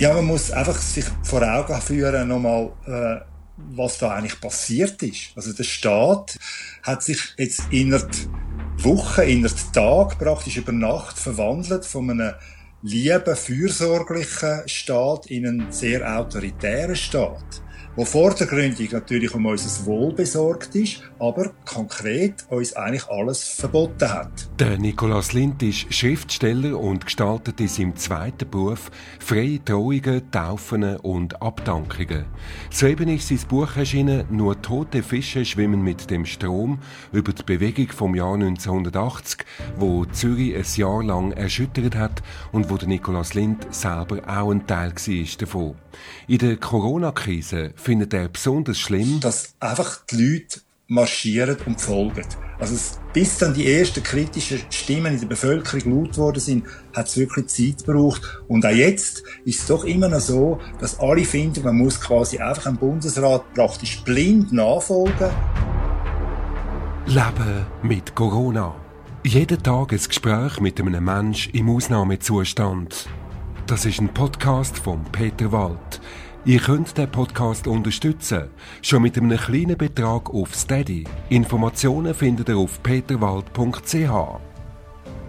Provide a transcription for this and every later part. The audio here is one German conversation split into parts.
Ja, man muss einfach sich vor Augen führen, nochmal, äh, was da eigentlich passiert ist. Also der Staat hat sich jetzt innerhalb Wochen, innerhalb Tag, praktisch über Nacht verwandelt von einem lieben, fürsorglichen Staat in einen sehr autoritären Staat wo vordergründig natürlich um unser Wohl besorgt ist, aber konkret uns eigentlich alles verboten hat. Der Nikolaus Lind ist Schriftsteller und gestaltet in seinem zweiten Beruf freie Trauungen, Taufen und Abdankungen. Soeben ist sein Buch erschienen «Nur tote Fische schwimmen mit dem Strom» über die Bewegung vom Jahr 1980, wo Zürich ein Jahr lang erschüttert hat und wo der Nikolaus Lind selber auch ein Teil war davon. In der Corona-Krise findet er besonders schlimm, dass einfach die Leute marschieren und folgen. Also bis dann die ersten kritischen Stimmen in der Bevölkerung laut worden sind, hat es wirklich Zeit gebraucht. Und auch jetzt ist es doch immer noch so, dass alle finden, man muss quasi einfach dem Bundesrat praktisch blind nachfolgen. Leben mit Corona. Jeden Tag ein Gespräch mit einem Menschen im Ausnahmezustand. Das ist ein Podcast von Peter Wald. Ihr könnt den Podcast unterstützen, schon mit einem kleinen Betrag auf Steady. Informationen findet ihr auf peterwald.ch.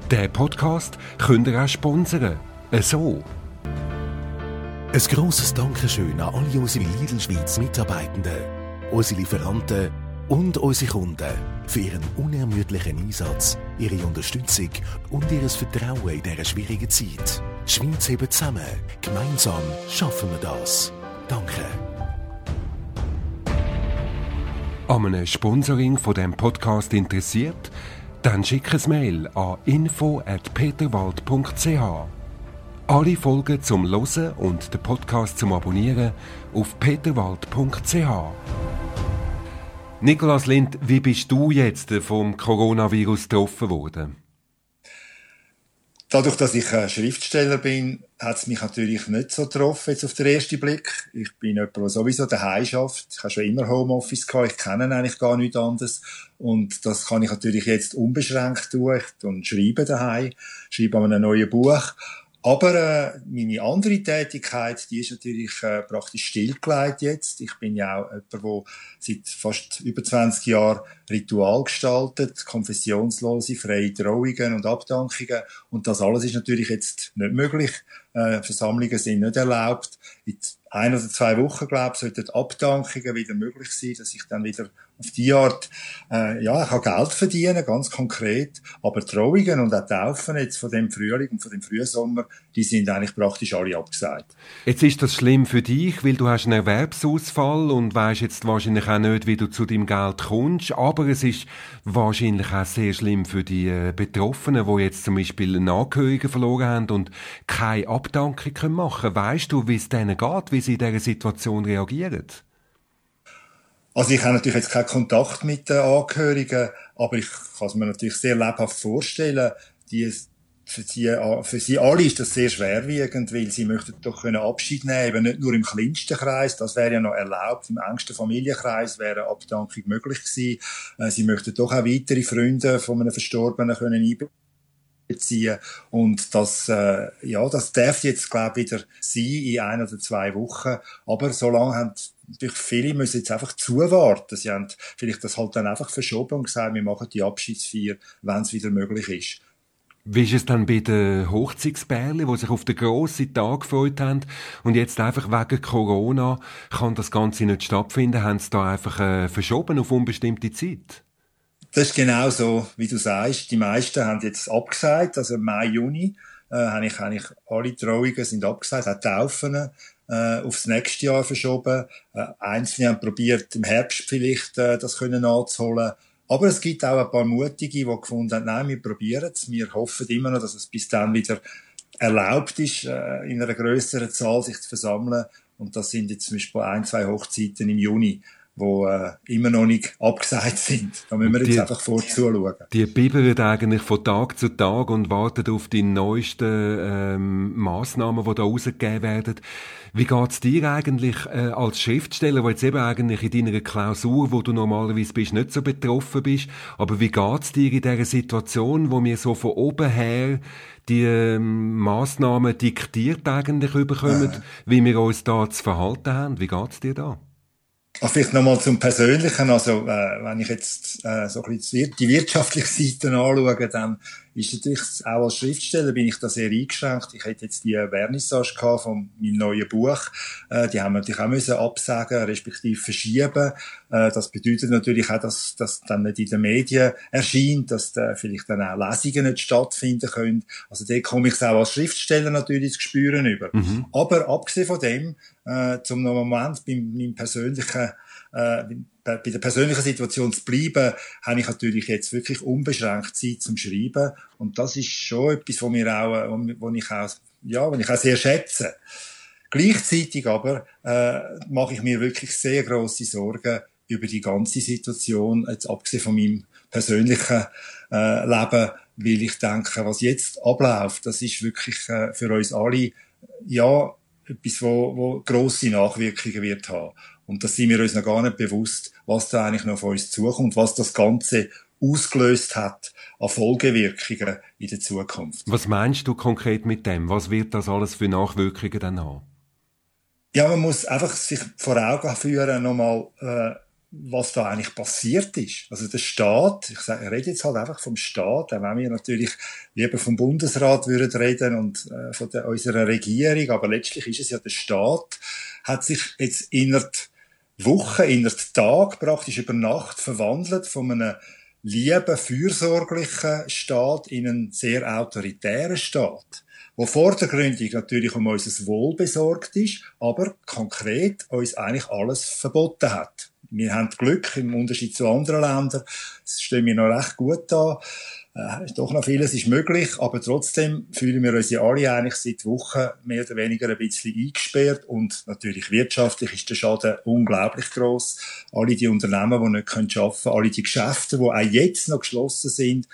Den Podcast könnt ihr auch sponsern. So. Ein grosses Dankeschön an alle unsere Lidl Schweiz Mitarbeitenden, unsere Lieferanten und unsere Kunden für ihren unermüdlichen Einsatz, ihre Unterstützung und ihr Vertrauen in dieser schwierigen Zeit. Die Schweiz hebt zusammen. Gemeinsam schaffen wir das. Danke. An einem Sponsoring von dem Podcast interessiert? Dann schick ein Mail an info@peterwald.ch. Alle Folgen zum Losen und den Podcast zum Abonnieren auf peterwald.ch. Nikolaus Lind, wie bist du jetzt vom Coronavirus getroffen worden? Dadurch, dass ich Schriftsteller bin, hat es mich natürlich nicht so getroffen, jetzt auf den ersten Blick. Ich bin jemand, der sowieso daheim schafft. Ich habe schon immer Homeoffice gehabt. Ich kenne eigentlich gar nichts anderes. Und das kann ich natürlich jetzt unbeschränkt tun. Ich schreibe daheim, schreibe an einem neuen Buch. Aber äh, meine andere Tätigkeit, die ist natürlich äh, praktisch stillgelegt jetzt. Ich bin ja auch jemand, der seit fast über 20 Jahren Ritual gestaltet, konfessionslose, freie Trauungen und Abdankungen. Und das alles ist natürlich jetzt nicht möglich. Äh, Versammlungen sind nicht erlaubt. In ein oder zwei Wochen, glaube ich, sollten Abdankungen wieder möglich sein, dass ich dann wieder auf die Art, äh, ja, ich kann Geld verdienen, ganz konkret, aber Trauungen und auch Taufen jetzt von dem Frühling und von dem Frühsommer, die sind eigentlich praktisch alle abgesagt. Jetzt ist das schlimm für dich, weil du hast einen Erwerbsausfall und weißt jetzt wahrscheinlich auch nicht, wie du zu deinem Geld kommst, aber es ist wahrscheinlich auch sehr schlimm für die äh, Betroffenen, die jetzt zum Beispiel einen Angehörigen verloren haben und keine Abdankung machen können. Weißt du, wie es denen geht, wie sie in dieser Situation reagieren? Also ich habe natürlich jetzt keinen Kontakt mit den Angehörigen, aber ich kann es mir natürlich sehr lebhaft vorstellen, die, für, sie, für sie alle ist das sehr schwerwiegend, weil sie möchten doch können Abschied nehmen, nicht nur im kleinsten Kreis, das wäre ja noch erlaubt, im engsten Familienkreis wäre Abdankung möglich gewesen. Äh, sie möchten doch auch weitere Freunde von einem Verstorbenen können einbeziehen und das, äh, ja, das darf jetzt, glaube ich, wieder sein in ein oder zwei Wochen, aber so lange haben natürlich viele müssen jetzt einfach zuwarten. Sie haben vielleicht das halt dann einfach verschoben und gesagt, wir machen die Abschiedsfeier, wenn es wieder möglich ist. Wie ist es dann bei den Hochzeitsbärli, die sich auf den grossen Tag gefreut haben und jetzt einfach wegen Corona kann das Ganze nicht stattfinden? Haben sie da einfach äh, verschoben auf unbestimmte Zeit? Das ist genau so, wie du sagst. Die meisten haben jetzt abgesagt, also Mai, Juni äh, habe ich eigentlich alle Trauungen sind abgesagt, auch Taufen äh, aufs nächste Jahr verschoben. Äh, Einzelne haben probiert, im Herbst vielleicht äh, das können nachzuholen. Aber es gibt auch ein paar Mutige, die gefunden haben, nein, wir probieren es. Wir hoffen immer noch, dass es bis dann wieder erlaubt ist, äh, in einer größeren Zahl sich zu versammeln. Und das sind jetzt zum Beispiel ein, zwei Hochzeiten im Juni, wo äh, immer noch nicht abgesagt sind. Da müssen wir jetzt die, einfach vorzuschauen. Die bibbern eigentlich von Tag zu Tag und warten auf die neuesten ähm, Massnahmen, die da rausgegeben werden. Wie geht's dir eigentlich äh, als Schriftsteller, wo jetzt eben eigentlich in deiner Klausur, wo du normalerweise bist, nicht so betroffen bist, aber wie geht's dir in dieser Situation, wo wir so von oben her die ähm, Massnahmen diktiert eigentlich überkommen, äh. wie wir uns da zu verhalten haben? Wie geht's dir da? Ach, vielleicht nochmal zum Persönlichen. Also, äh, wenn ich jetzt äh, so ein bisschen die wirtschaftliche Seite anschaue, dann ist natürlich auch als Schriftsteller bin ich da sehr eingeschränkt. Ich hätte jetzt die Vernissage gehabt von meinem neuen Buch. Äh, die haben wir natürlich auch müssen absagen, respektive verschieben. Äh, das bedeutet natürlich auch, dass das dann nicht in den Medien erscheint, dass da vielleicht dann auch Lesungen nicht stattfinden können. Also da komme ich es auch als Schriftsteller natürlich zu spüren über. Mhm. Aber abgesehen von dem, äh, zum Moment bei meinem persönlichen äh, bei der persönlichen Situation zu bleiben, habe ich natürlich jetzt wirklich unbeschränkt Zeit zum Schreiben. Und das ist schon etwas, wo mir auch, wo ich auch, ja, wo ich auch sehr schätze. Gleichzeitig aber äh, mache ich mir wirklich sehr große Sorgen über die ganze Situation, jetzt abgesehen von meinem persönlichen äh, Leben, weil ich denke, was jetzt abläuft, das ist wirklich äh, für uns alle ja etwas, wo, wo grosse Nachwirkungen wird haben. Und da sind wir uns noch gar nicht bewusst, was da eigentlich noch auf uns zukommt, was das Ganze ausgelöst hat an Folgewirkungen in der Zukunft. Was meinst du konkret mit dem? Was wird das alles für Nachwirkungen dann haben? Ja, man muss einfach sich vor Augen führen, nochmal, äh, was da eigentlich passiert ist. Also der Staat, ich, sage, ich rede jetzt halt einfach vom Staat, auch wenn wir natürlich lieber vom Bundesrat würden reden und äh, von der, unserer Regierung, aber letztlich ist es ja der Staat, hat sich jetzt innerhalb Wochen, in der Tag, praktisch über Nacht verwandelt von einem lieben, fürsorglichen Staat in einen sehr autoritären Staat, wo vordergründig natürlich um unser Wohl besorgt ist, aber konkret uns eigentlich alles verboten hat. Wir haben Glück im Unterschied zu anderen Ländern. Stehen wir noch recht gut da äh, doch noch vieles ist möglich, aber trotzdem fühlen wir uns ja alle eigentlich seit Wochen mehr oder weniger ein bisschen eingesperrt und natürlich wirtschaftlich ist der Schaden unglaublich groß. Alle die Unternehmen, die nicht arbeiten können, alle die Geschäfte, die auch jetzt noch geschlossen sind,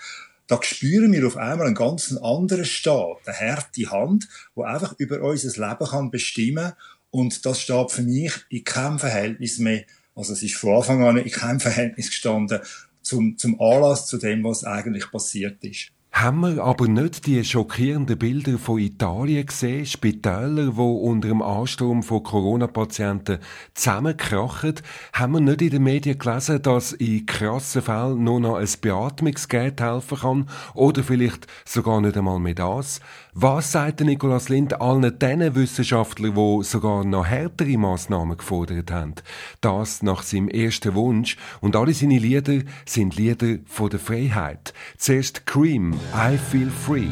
da spüren wir auf einmal einen ganz anderen Staat, eine harte Hand, wo einfach über unser Leben kann bestimmen und das steht für mich in keinem Verhältnis mehr, also es ist von Anfang an in keinem Verhältnis gestanden zum, zum Anlass zu dem, was eigentlich passiert ist. Haben wir aber nicht die schockierenden Bilder von Italien gesehen? Spitäler, die unter dem Ansturm von Corona-Patienten zusammenkrachen? Haben wir nicht in den Medien gelesen, dass in krassen Fällen nur noch ein Beatmungsgerät helfen kann? Oder vielleicht sogar nicht einmal mehr das? Was sagt Nikolaus Lind allen den Wissenschaftlern, die sogar noch härtere Massnahmen gefordert haben? Das nach seinem ersten Wunsch. Und alle seine Lieder sind Lieder von der Freiheit. Zuerst Cream, I Feel Free.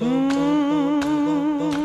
Mm.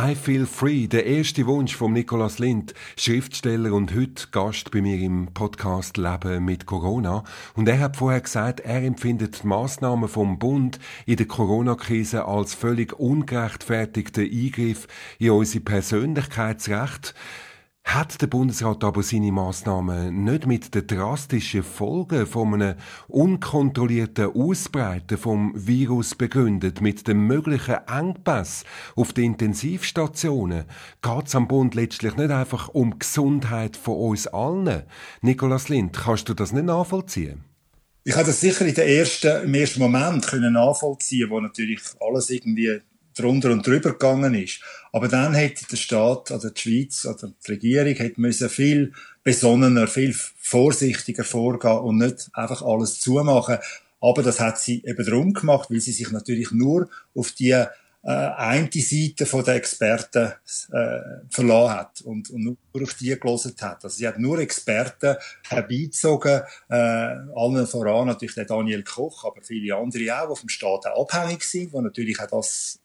I Feel Free, der erste Wunsch von Nicolas Lind, Schriftsteller und heute Gast bei mir im Podcast Leben mit Corona. Und er hat vorher gesagt, er empfindet die Massnahmen vom Bund in der Corona-Krise als völlig ungerechtfertigten Eingriff in unsere Persönlichkeitsrechte. Hat der Bundesrat aber seine Massnahmen nicht mit den drastischen Folgen von einem unkontrollierten Ausbreiten vom Virus begründet, mit dem möglichen Engpass auf den Intensivstationen, geht es am Bund letztlich nicht einfach um die Gesundheit von uns allen? Nikolaus Lind, kannst du das nicht nachvollziehen? Ich habe das sicher in der ersten, im ersten Moment können nachvollziehen, wo natürlich alles irgendwie drunter und drüber gegangen ist. Aber dann hätte der Staat oder die Schweiz oder die Regierung hätte müssen viel besonnener, viel vorsichtiger vorgehen und nicht einfach alles zumachen. Aber das hat sie eben darum gemacht, weil sie sich natürlich nur auf die äh, eine Seite von der Experten äh, verloren hat und, und nur auf die gelesen hat. Also sie hat nur Experten herbeizogen, äh, allen voran natürlich der Daniel Koch, aber viele andere auch, die vom Staat auch abhängig sind, die natürlich auch das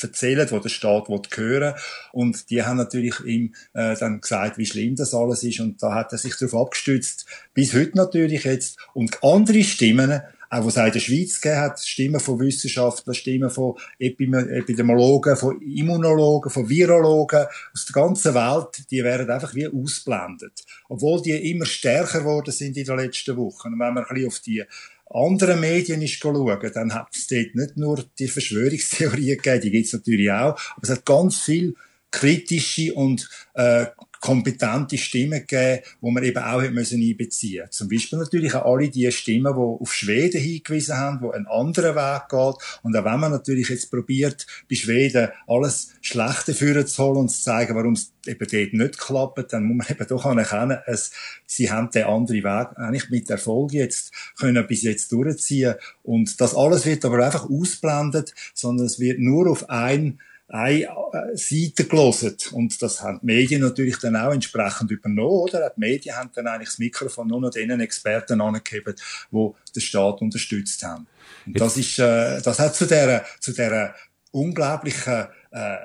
erzählen, was der Staat hören will. Und die haben natürlich ihm äh, dann gesagt, wie schlimm das alles ist und da hat er sich darauf abgestützt, bis heute natürlich jetzt. Und andere Stimmen auch was es in der Schweiz gegeben hat, Stimmen von Wissenschaftlern, Stimmen von Epidemiologen, von Immunologen, von Virologen aus der ganzen Welt, die werden einfach wie ausblendet. Obwohl die immer stärker geworden sind in den letzten Wochen. Und wenn man ein bisschen auf die anderen Medien ist schauen, dann hat es dort nicht nur die Verschwörungstheorien gegeben, die gibt es natürlich auch, aber es hat ganz viel kritische und äh, kompetente Stimmen gegeben, wo man eben auch müssen einbeziehen Zum Beispiel natürlich auch alle die Stimmen, die auf Schweden hingewiesen haben, wo einen anderen Weg geht. Und auch wenn man natürlich jetzt probiert, bei Schweden alles Schlechte führen zu holen und zu zeigen, warum es eben dort nicht klappt, dann muss man eben doch anerkennen, es, sie haben den anderen Weg eigentlich mit Erfolg jetzt können bis jetzt durchziehen. Und das alles wird aber einfach ausblendet, sondern es wird nur auf ein eine äh, Seite gelesen. Und das haben die Medien natürlich dann auch entsprechend übernommen, oder? Die Medien haben dann eigentlich das Mikrofon nur noch denen Experten angegeben, die den Staat unterstützt haben. Und das ist, äh, das hat zu der, zu der unglaublichen, äh,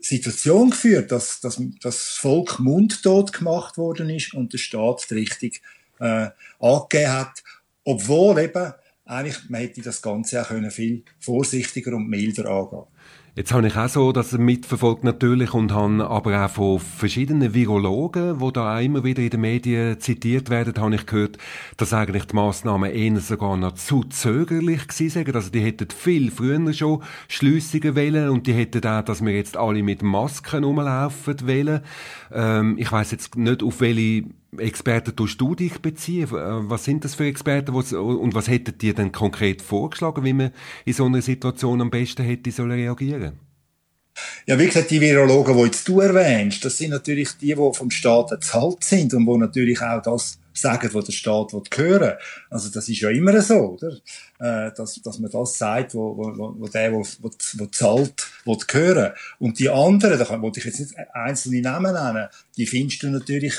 Situation geführt, dass, dass, dass das Volk mundtot gemacht worden ist und der Staat die Richtung äh, angegeben hat, obwohl eben eigentlich man hätte das Ganze auch können viel vorsichtiger und milder angehen Jetzt habe ich auch so das mitverfolgt natürlich und habe aber auch von verschiedenen Virologen, die da auch immer wieder in den Medien zitiert werden, habe ich gehört, dass eigentlich die Massnahmen eher sogar noch zu zögerlich gewesen sind. Also die hätten viel früher schon Schliessungen wählen und die hätten auch, dass wir jetzt alle mit Masken rumlaufen wählen. Ähm, ich weiß jetzt nicht, auf welche Experten tust du dich beziehen? Äh, was sind das für Experten und was hättet ihr denn konkret vorgeschlagen, wie man in so einer Situation am besten hätte sollen reagieren? Ja, wie gesagt, die Virologen, die jetzt du erwähnst, das sind natürlich die, die vom Staat bezahlt sind und die natürlich auch das sagen, was der Staat hören will. Also das ist ja immer so, oder? Äh, dass, dass man das sagt, wo, wo, wo der, wo, wo, wo zahlt, will hören. Und die anderen, da wollte ich jetzt nicht einzelne Namen nennen, die findest du natürlich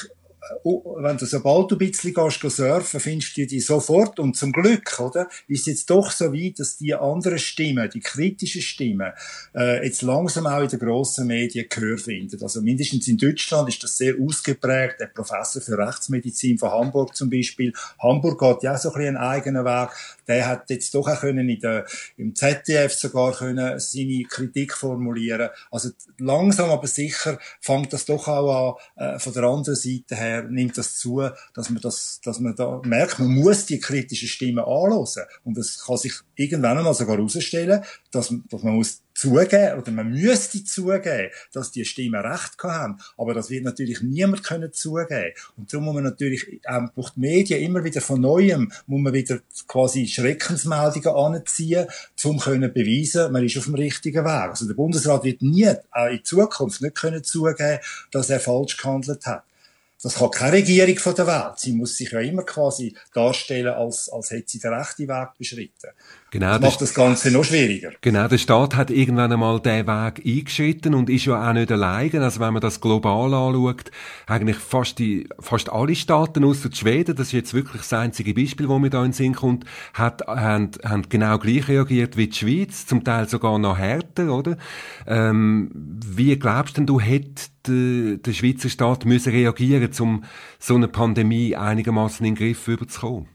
wenn du sobald du ein bisschen gehst, surfen, findest du die sofort. Und zum Glück, oder, ist jetzt doch so weit, dass die anderen Stimmen, die kritischen Stimmen, äh, jetzt langsam auch in den grossen Medien Gehör finden. Also mindestens in Deutschland ist das sehr ausgeprägt. Der Professor für Rechtsmedizin von Hamburg zum Beispiel. Hamburg geht ja auch so ein bisschen einen eigenen Weg. Der hat jetzt doch auch können in der, im ZDF sogar können seine Kritik formulieren. Also langsam aber sicher fängt das doch auch an, äh, von der anderen Seite her nimmt das zu, dass man das, dass man da merkt, man muss die kritischen Stimmen anhören. Und es kann sich irgendwann einmal sogar herausstellen, dass, dass man muss zugeben, oder man müsste zugeben, dass die Stimmen Recht haben. Aber das wird natürlich niemand können zugeben. Und darum muss man natürlich, ähm, durch die Medien immer wieder von Neuem, muss man wieder quasi Schreckensmeldungen anziehen, um können beweisen, man ist auf dem richtigen Weg. Also der Bundesrat wird nie, auch in Zukunft nicht können zugeben, dass er falsch gehandelt hat. Das kann keine Regierung von der Welt. Sie muss sich ja immer quasi darstellen, als, als hätte sie den rechten Weg beschritten. Genau, das macht das Ganze noch schwieriger. Genau, der Staat hat irgendwann einmal diesen Weg eingeschritten und ist ja auch nicht allein. Also wenn man das global anschaut, eigentlich fast die, fast alle Staaten außer Schweden, das ist jetzt wirklich das einzige Beispiel, wo mir da in den Sinn kommt, hat, haben, haben genau gleich reagiert wie die Schweiz, zum Teil sogar noch härter, oder? Ähm, wie glaubst denn du, hätte der, der Schweizer Staat müssen reagieren, um so eine Pandemie einigermaßen in den Griff überzukommen?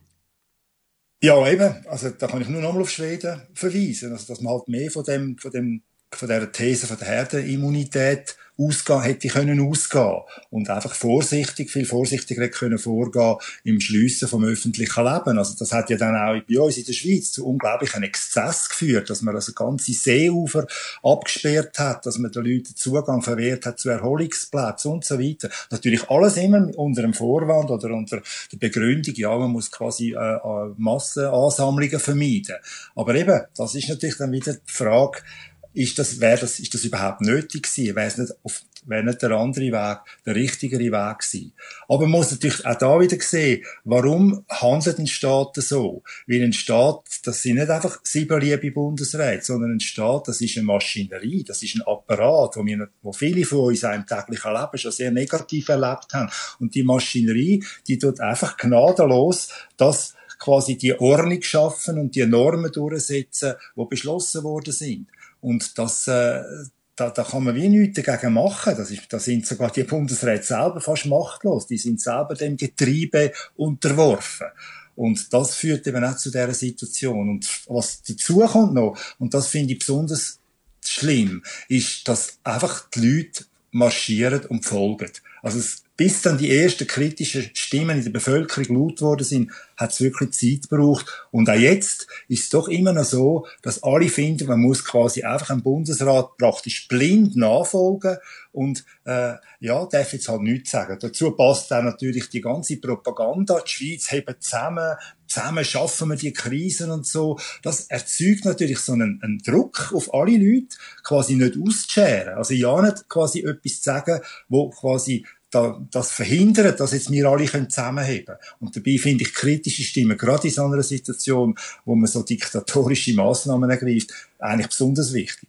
Ja, eben. Also, da kann ich nur nochmal auf Schweden verweisen. Also, dass man halt mehr von dem, von dem, von der These von der Herdenimmunität ausgehen, hätte können ausgehen. Und einfach vorsichtig, viel vorsichtiger können vorgehen im Schliessen vom öffentlichen Leben. Also das hat ja dann auch bei uns in der Schweiz zu unglaublichen Exzess geführt, dass man also ganze Seeufer abgesperrt hat, dass man den Leuten Zugang verwehrt hat zu Erholungsplätzen und so weiter. Natürlich alles immer unter dem Vorwand oder unter der Begründung, ja, man muss quasi äh, äh Massenansammlungen vermeiden. Aber eben, das ist natürlich dann wieder die Frage, ist das, wäre das, ist das überhaupt nötig gewesen? Wäre es nicht auf, wäre nicht der andere Weg, der richtigere Weg gewesen? Aber man muss natürlich auch da wieder sehen, warum handelt ein Staat so? Weil ein Staat, das sind nicht einfach sieben liebe Bundesräte, sondern ein Staat, das ist eine Maschinerie, das ist ein Apparat, wo wir, wo viele von uns auch im täglichen Leben schon sehr negativ erlebt haben. Und die Maschinerie, die tut einfach gnadenlos das quasi die Ordnung schaffen und die Normen durchsetzen, die beschlossen worden sind. Und das, äh, da, da kann man wie nichts dagegen machen. Das ist, da sind sogar die Bundesräte selber fast machtlos. Die sind selber dem Getriebe unterworfen. Und das führt eben auch zu dieser Situation. Und was dazu kommt noch, und das finde ich besonders schlimm, ist, dass einfach die Leute marschieren und folgen. Also es bis dann die ersten kritischen Stimmen in der Bevölkerung laut worden sind, hat es wirklich Zeit gebraucht. Und auch jetzt ist es doch immer noch so, dass alle finden, man muss quasi einfach einem Bundesrat praktisch blind nachfolgen und äh, ja, darf jetzt halt nichts sagen. Dazu passt dann natürlich die ganze Propaganda. Die Schweiz hebt zusammen, zusammen schaffen wir die Krisen und so. Das erzeugt natürlich so einen, einen Druck auf alle Leute, quasi nicht auszuscheren. Also ja nicht quasi etwas zu sagen, wo quasi da, das verhindern, dass jetzt wir alle zusammenheben können. Und dabei finde ich kritische Stimmen, gerade in so einer Situation, wo man so diktatorische Maßnahmen ergreift, eigentlich besonders wichtig.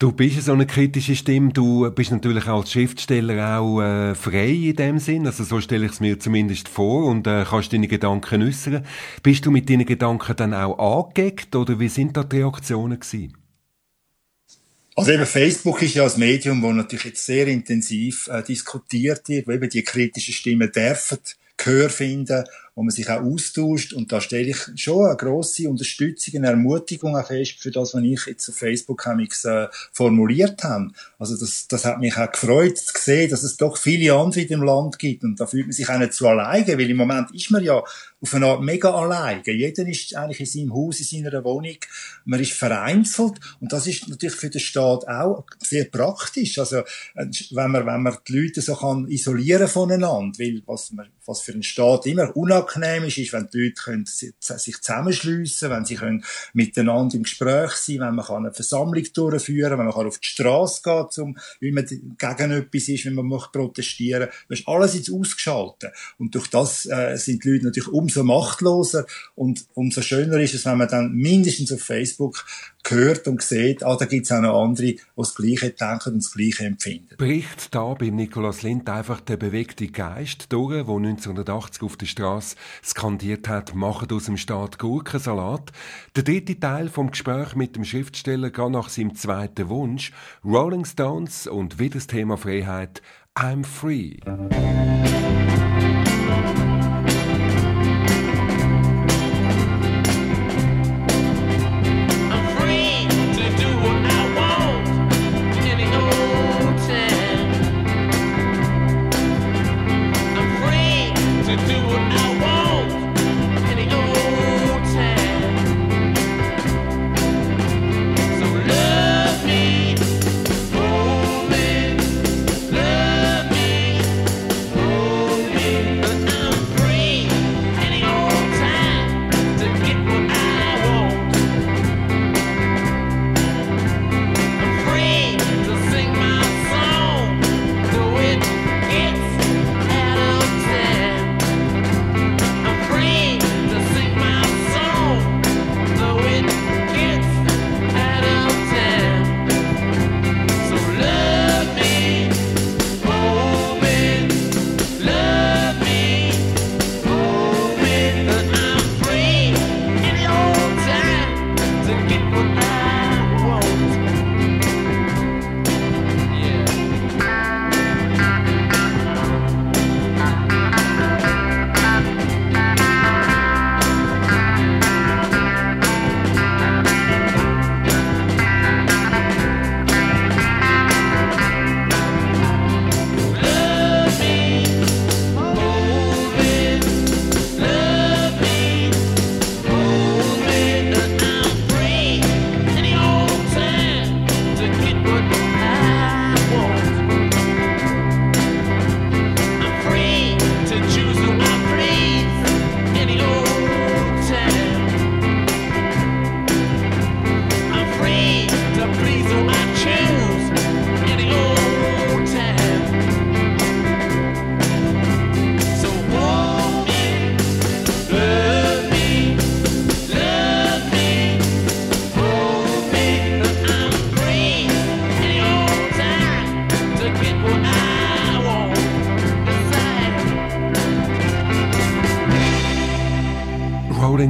Du bist so eine kritische Stimme. Du bist natürlich als Schriftsteller auch äh, frei in dem Sinn. Also so stelle ich es mir zumindest vor und äh, kannst deine Gedanken äußern. Bist du mit deinen Gedanken dann auch angeeckt oder wie sind da die Reaktionen gewesen? Also eben Facebook ist ja ein Medium, wo natürlich jetzt sehr intensiv äh, diskutiert wird, wo eben die kritischen Stimmen dürfen Gehör finden wo man sich auch austauscht. Und da stelle ich schon eine grosse Unterstützung, eine Ermutigung auch fest für das, was ich jetzt auf Facebook äh, formuliert habe. Also das, das hat mich auch gefreut zu sehen, dass es doch viele andere dem Land gibt. Und da fühlt man sich auch nicht so alleine, weil im Moment ist man ja auf eine Art mega alleine. Jeder ist eigentlich in seinem Haus, in seiner Wohnung. Man ist vereinzelt. Und das ist natürlich für den Staat auch sehr praktisch. Also, äh, wenn man, wenn man die Leute so kann isolieren voneinander, weil was, man, was für einen Staat immer unangenehm angenehm ist, ist, wenn die Leute können sich zusammenschliessen wenn sie können miteinander im Gespräch sein wenn man eine Versammlung durchführen kann, wenn man auf die Straße geht, um, weil man gegen etwas ist, wenn man möchte protestieren Das ist alles jetzt ausgeschaltet. Und durch das äh, sind die Leute natürlich umso machtloser und umso schöner ist es, wenn man dann mindestens auf Facebook hört und sieht, ah, da es auch noch andere, die das Gleiche denken und das Gleiche empfinden. Bricht da beim Nikolaus Lind einfach der bewegte Geist durch, der 1980 auf der Straße skandiert hat, macht aus dem Staat Gurkensalat. Der dritte Teil vom Gespräch mit dem Schriftsteller geht nach seinem zweiten Wunsch, Rolling Stones und wieder das Thema Freiheit, I'm Free.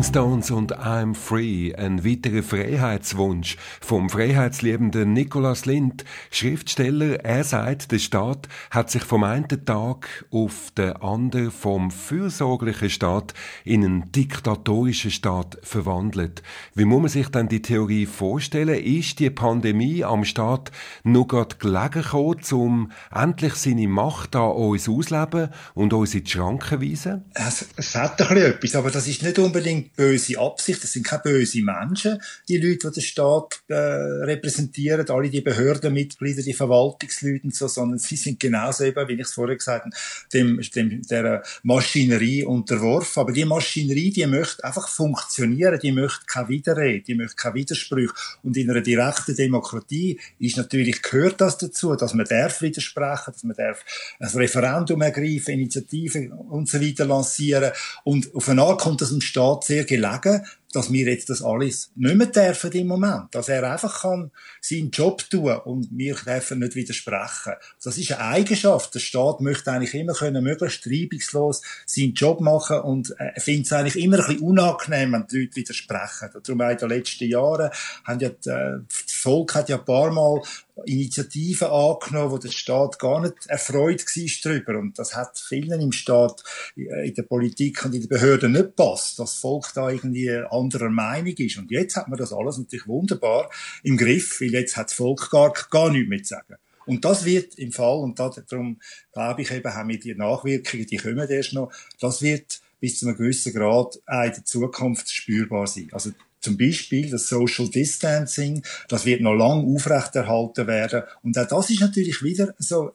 Stones und I'm Free, ein weiterer Freiheitswunsch vom freiheitsliebenden Nicholas Lind, Schriftsteller. Er sagt, der Staat hat sich vom einen Tag auf den anderen vom fürsorglichen Staat in einen diktatorischen Staat verwandelt. Wie muss man sich denn die Theorie vorstellen? Ist die Pandemie am Staat nur gerade gelegen gekommen, um endlich seine Macht an uns ausleben und uns in die Schranken weisen? Es, es hat ein bisschen etwas, aber das ist nicht unbedingt böse Absicht, das sind keine böse Menschen, die Leute, die den Staat äh, repräsentieren, alle die Behördenmitglieder, die Verwaltungsleute und so, sondern sie sind genauso eben, wie ich es vorher gesagt habe, dem, dem, der Maschinerie unterworfen. Aber die Maschinerie, die möchte einfach funktionieren, die möchte keine Widerrede, die möchte keine Widersprüche. Und in einer direkten Demokratie ist natürlich, gehört das dazu, dass man darf widersprechen, dass man darf ein Referendum ergreifen, Initiativen und so weiter lancieren. Und auf eine kommt das Staat Staat sehr gelegen, dass wir jetzt das alles nicht mehr dürfen im Moment. Dass er einfach kann seinen Job tun und wir dürfen nicht widersprechen. Das ist eine Eigenschaft. Der Staat möchte eigentlich immer können, möglichst reibungslos seinen Job machen und äh, findet es eigentlich immer ein bisschen unangenehm, wenn die Leute widersprechen. Darum auch in den letzten Jahren haben ja, die, äh, das Volk hat ja ein paar Mal Initiativen angenommen, wo der Staat gar nicht erfreut war darüber. Und das hat vielen im Staat, in der Politik und in den Behörden nicht passt, dass das Volk da irgendwie anderer Meinung ist. Und jetzt hat man das alles natürlich wunderbar im Griff, weil jetzt hat das Volk gar, gar nichts mehr zu sagen. Und das wird im Fall, und darum glaube ich eben, haben wir die Nachwirkungen, die kommen erst noch, das wird bis zu einem gewissen Grad auch in der Zukunft spürbar sein. Also zum Beispiel das Social Distancing, das wird noch lang aufrechterhalten werden. Und auch das ist natürlich wieder so,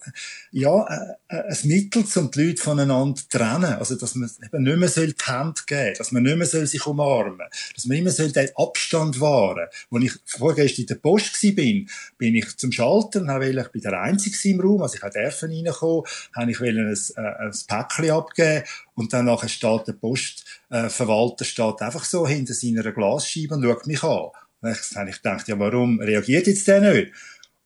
ja, äh, äh, ein Mittel, um die Leute voneinander zu trennen. Also, dass man eben nicht mehr die Hand geben soll, dass man nicht mehr sich umarmen soll, dass man immer den Abstand wahren soll. Als ich vorgestern in der Post war, bin, ich zum Schalter und habe ich bin der Einzige im Raum, also ich durfte reinkommen, habe ich ein, äh, ein Päckchen abgeben und dann nachher steht der Postverwalter steht einfach so hinter seiner Glasscheibe und schaut mich an. Und ich gedacht, ja, warum reagiert jetzt der nicht?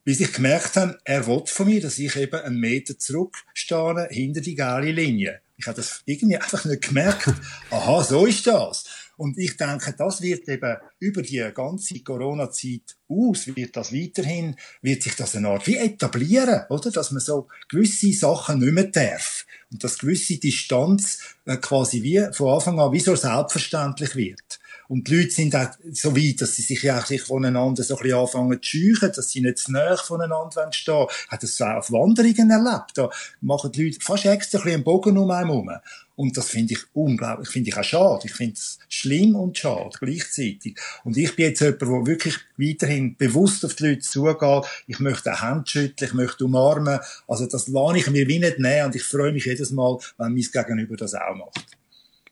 Bis ich gemerkt habe, er will von mir, dass ich eben einen Meter zurückstehe, hinter die gelbe Linie. Ich habe das irgendwie einfach nicht gemerkt. Aha, so ist das. Und ich denke, das wird eben über die ganze Corona-Zeit aus, wird das weiterhin, wird sich das eine Art wie etablieren, oder? Dass man so gewisse Sachen nicht mehr darf und dass gewisse Distanz äh, quasi wie von Anfang an wie so selbstverständlich wird. Und die Leute sind auch so weit, dass sie sich ja sich voneinander so ein bisschen anfangen zu scheuchen, dass sie nicht zu nahe voneinander stehen habe das auch auf Wanderungen erlebt. Da machen die Leute fast extra ein bisschen einen Bogen um einen herum. Und das finde ich unglaublich, finde ich auch schade. Ich finde es schlimm und schade gleichzeitig. Und ich bin jetzt jemand, der wirklich weiterhin bewusst auf die Leute zugeht. Ich möchte eine Hand schütteln, ich möchte umarmen. Also das lade ich mir wie nicht nehmen und ich freue mich jedes Mal, wenn mein Gegenüber das auch macht.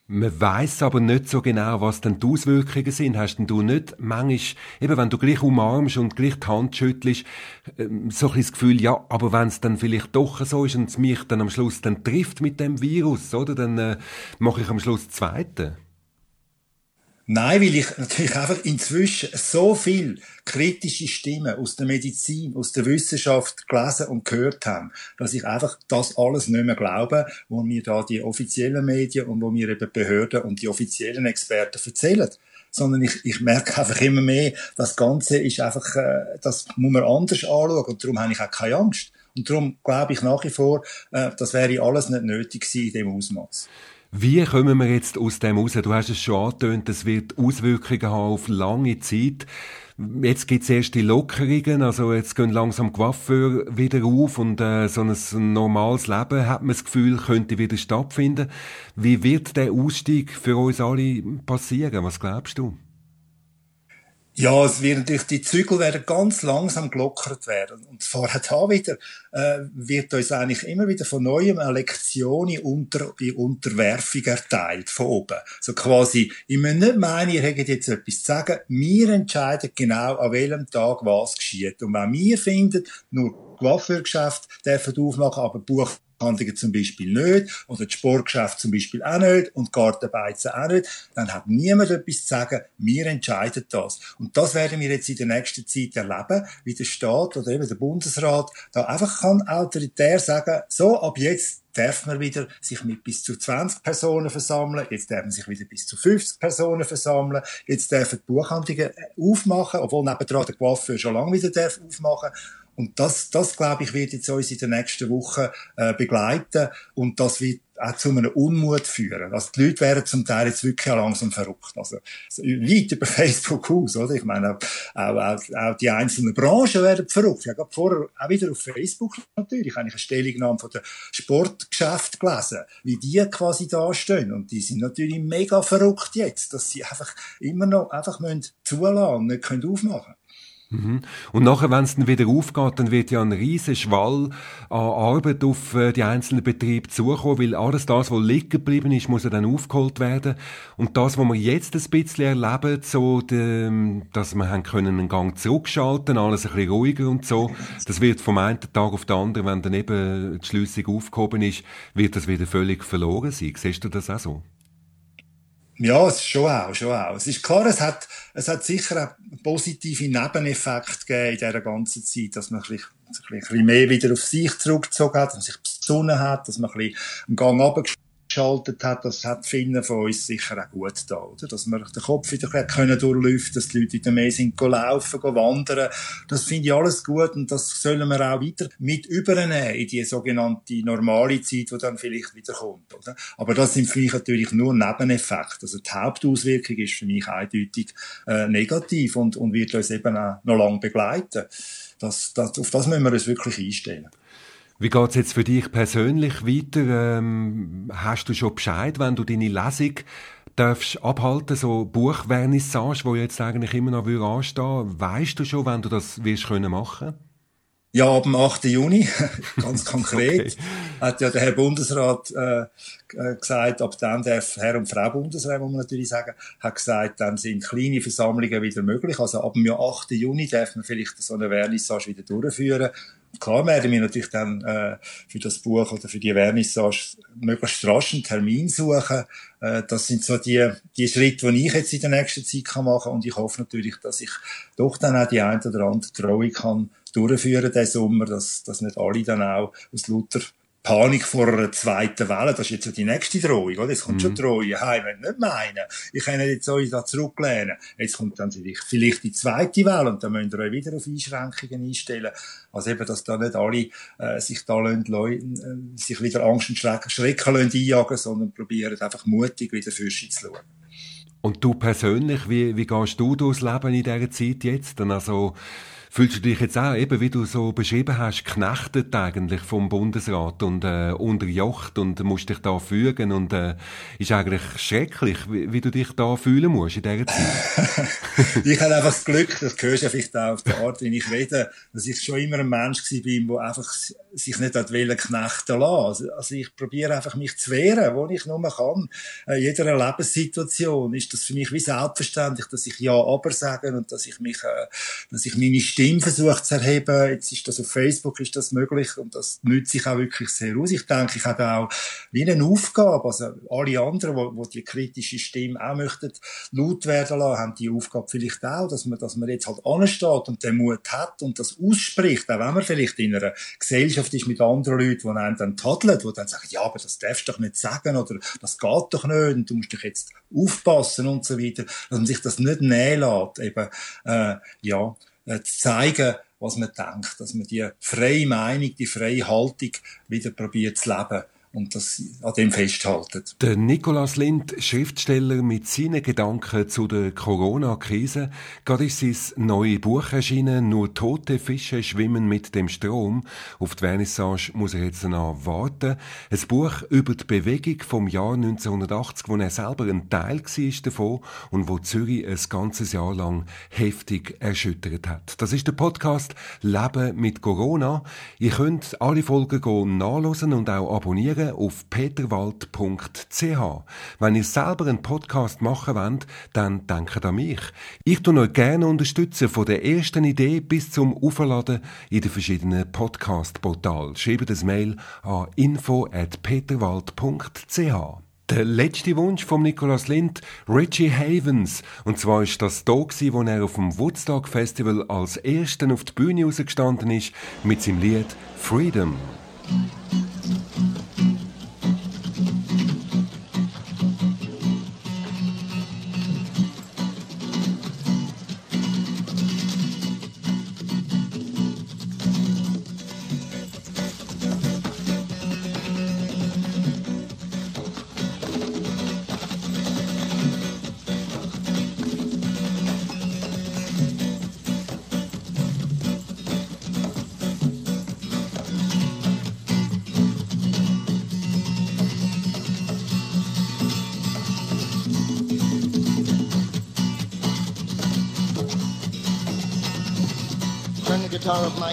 Man weiß aber nicht so genau, was denn die Auswirkungen sind. Hast denn du nicht manchmal, eben wenn du gleich umarmst und gleich die Hand schüttelst, ähm, so ein das Gefühl, ja, aber wenn es dann vielleicht doch so ist und es mich dann am Schluss dann trifft mit dem Virus, oder, dann äh, mache ich am Schluss Zweite. Nein, weil ich natürlich einfach inzwischen so viel kritische Stimmen aus der Medizin, aus der Wissenschaft gelesen und gehört habe, dass ich einfach das alles nicht mehr glaube, wo mir da die offiziellen Medien und wo mir eben Behörden und die offiziellen Experten erzählen sondern ich, ich merke einfach immer mehr, das Ganze ist einfach, äh, das muss man anders anschauen und darum habe ich auch keine Angst. Und darum glaube ich nach wie vor, äh, das wäre alles nicht nötig gewesen in dem Ausmaß. Wie kommen wir jetzt aus dem raus? Du hast es schon angetönt, es wird Auswirkungen haben auf lange Zeit. Jetzt gibt es erste Lockerungen, also jetzt gehen langsam Coiffeur wieder auf und äh, so ein normales Leben, hat man das Gefühl, könnte wieder stattfinden. Wie wird der Ausstieg für uns alle passieren? Was glaubst du? Ja, es wird natürlich, die Zügel werden ganz langsam gelockert werden. Und vorher da wieder, äh, wird uns eigentlich immer wieder von neuem eine Lektion in, Unter, in Unterwerfung erteilt, von oben. So quasi, ich muss nicht meinen, ihr hättet jetzt etwas zu sagen. Wir entscheiden genau, an welchem Tag was geschieht. Und wenn wir finden, nur Coiffeurgeschäft dürfen aufmachen, aber Buch Buchhandlungen zum Beispiel nicht oder das Sportgeschäft zum Beispiel auch nicht und Gartenbeizen auch nicht, dann hat niemand etwas zu sagen, wir entscheiden das. Und das werden wir jetzt in der nächsten Zeit erleben, wie der Staat oder eben der Bundesrat da einfach kann autoritär sagen, so, ab jetzt darf man wieder sich mit bis zu 20 Personen versammeln, jetzt darf man sich wieder bis zu 50 Personen versammeln, jetzt dürfen die Buchhandlungen aufmachen, obwohl nebendran der Coiffeur schon lange wieder darf aufmachen und das, das glaube ich, wird jetzt uns in den nächsten Wochen äh, begleiten und das wird auch zu einem Unmut führen. Also die Leute wären zum Teil jetzt wirklich langsam verrückt. Also so weit über Facebook aus, oder? Ich meine, auch, auch, auch die einzelnen Branchen werden verrückt. Ich habe vorher auch wieder auf Facebook natürlich habe ich eine Stellungnahme von der Sportgeschäft gelesen, wie die quasi da stehen. Und die sind natürlich mega verrückt jetzt, dass sie einfach immer noch einfach müssen zulassen und nicht können aufmachen. Und nachher, wenn es dann wieder aufgeht, dann wird ja ein riesiger Schwall an Arbeit auf äh, die einzelnen Betriebe zukommen, weil alles das, was liegen geblieben ist, muss ja dann aufgeholt werden. Und das, was wir jetzt ein bisschen erleben, so, de, dass wir haben können einen Gang zurückschalten, alles ein bisschen ruhiger und so, das wird vom einen Tag auf den anderen, wenn dann eben die Schliessung aufgehoben ist, wird das wieder völlig verloren sein. Siehst du das auch so? Ja, schon auch, schon auch. Es ist klar, es hat, es hat sicher auch positive Nebeneffekte gegeben in dieser ganzen Zeit, dass man ein bisschen, ein bisschen mehr wieder auf sich zurückgezogen hat, dass man sich besonnen hat, dass man ein bisschen einen Gang runtergeschaltet geschaltet hat, das hat vielen von uns sicher auch gut da, oder? Dass wir den Kopf wieder können durchlüften, dass die Leute wieder mehr sind, go laufen, go wandern. Das finde ich alles gut und das sollen wir auch weiter mit übernehmen in die sogenannte normale Zeit, die dann vielleicht wieder kommt, oder? Aber das sind für mich natürlich nur Nebeneffekte. Also die Hauptauswirkung ist für mich eindeutig äh, negativ und, und wird uns eben auch noch lange begleiten. Das, das, auf das müssen wir uns wirklich einstellen. Wie geht's jetzt für dich persönlich weiter? Ähm, hast du schon Bescheid, wenn du deine Lesung darfst abhalten, so Buchvernissage, wo jetzt eigentlich immer noch anstehen Weißt du schon, wenn du das wirst können machen? Ja, ab dem 8. Juni, ganz konkret, okay. hat ja der Herr Bundesrat äh, äh, gesagt, ab dann darf Herr und Frau Bundesrat, muss man natürlich sagen, hat gesagt, dann sind kleine Versammlungen wieder möglich. Also ab dem 8. Juni darf man vielleicht so eine Vernissage wieder durchführen klar werden wir natürlich dann äh, für das Buch oder für die Vernissage möglichst rasch einen Termin suchen. Äh, das sind so die, die Schritte, die ich jetzt in der nächsten Zeit kann machen und ich hoffe natürlich, dass ich doch dann auch die ein oder andere Trauung kann durchführen diesen Sommer, dass, dass nicht alle dann auch aus lauter Panik vor einer zweiten Welle, das ist jetzt so die nächste Drohung, oder? Es kommt mhm. schon Drohung heim, wenn nicht meinen. Ich kann jetzt euch da zurücklehnen. Jetzt kommt dann vielleicht die zweite Welle und dann müsst ihr euch wieder auf Einschränkungen einstellen. Also eben, dass da nicht alle äh, sich da lassen, äh, sich wieder Angst und Schrecken, Schrecken einjagen, sondern probieren einfach mutig wieder Füße zu schauen. Und du persönlich, wie, wie gehst du durchs Leben in dieser Zeit jetzt? Dann also, Fühlst du dich jetzt auch, eben wie du so beschrieben hast, knechtet eigentlich vom Bundesrat und äh, unterjocht und musst dich da fügen und äh, ist eigentlich schrecklich, wie, wie, du dich da fühlen musst in dieser Zeit. ich habe einfach das Glück, das hörst du vielleicht auch auf der Art, wie ich rede, dass ich schon immer ein Mensch war, der einfach sich nicht hat wollen knechten lassen. Also ich probiere einfach mich zu wehren, wo ich nur kann. In jeder Lebenssituation ist das für mich wie selbstverständlich, dass ich Ja, aber sage und dass ich mich, äh, dass ich meine Stimme versuche zu erheben. Jetzt ist das auf Facebook, ist das möglich? Und das nützt sich auch wirklich sehr aus. Ich denke, ich habe auch wie eine Aufgabe, also alle anderen, wo, wo die kritische Stimme auch möchten laut werden lassen, haben die Aufgabe vielleicht auch, dass man, dass man jetzt halt ansteht und den Mut hat und das ausspricht, auch wenn man vielleicht in einer Gesellschaft ist mit anderen Leuten, die einen dann tadeln, die dann sagen, ja, aber das darfst du doch nicht sagen oder das geht doch nicht und du musst dich jetzt aufpassen und so weiter, dass man sich das nicht nähen lässt, eben, äh, ja, äh, zu zeigen, was man denkt, dass man die freie Meinung, die freie Haltung wieder probiert zu leben und das an dem festhalten. Der Nikolaus Lind, Schriftsteller mit seinen Gedanken zu der Corona-Krise. Gerade ist sein neues Buch erschienen, «Nur tote Fische schwimmen mit dem Strom». Auf die Vernissage muss er jetzt noch warten. Ein Buch über die Bewegung vom Jahr 1980, wo er selber ein Teil war davon und wo Zürich ein ganzes Jahr lang heftig erschüttert hat. Das ist der Podcast «Leben mit Corona». Ihr könnt alle Folgen nachlesen und auch abonnieren auf peterwald.ch. Wenn ihr selber einen Podcast machen wollt, dann denkt an mich. Ich tue euch gerne unterstützen von der ersten Idee bis zum Aufladen in den verschiedenen Podcast-Portalen. Schreibt ein Mail an info@peterwald.ch. Der letzte Wunsch von Nicolas Lind, Richie Havens. Und zwar ist das da wo er auf dem Woodstock Festival als Ersten auf die Bühne rausgestanden ist, mit seinem Lied Freedom.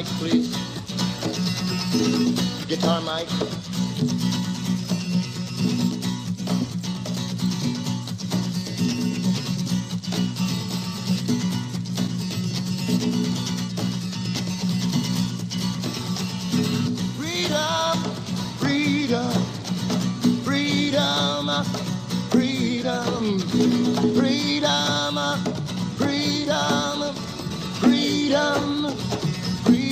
mic, please. Guitar mic.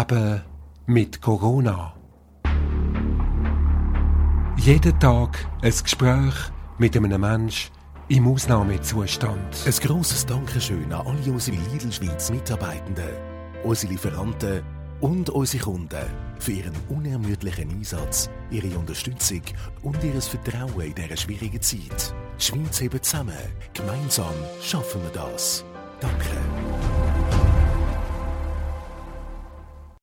Leben mit Corona. Jeden Tag ein Gespräch mit einem Menschen im Ausnahmezustand. Ein grosses Dankeschön an alle unsere Lidl Schweiz Mitarbeitenden, unsere Lieferanten und unsere Kunden für ihren unermüdlichen Einsatz, ihre Unterstützung und ihr Vertrauen in dieser schwierigen Zeit. Die Schweiz hebt zusammen. Gemeinsam schaffen wir das. Danke.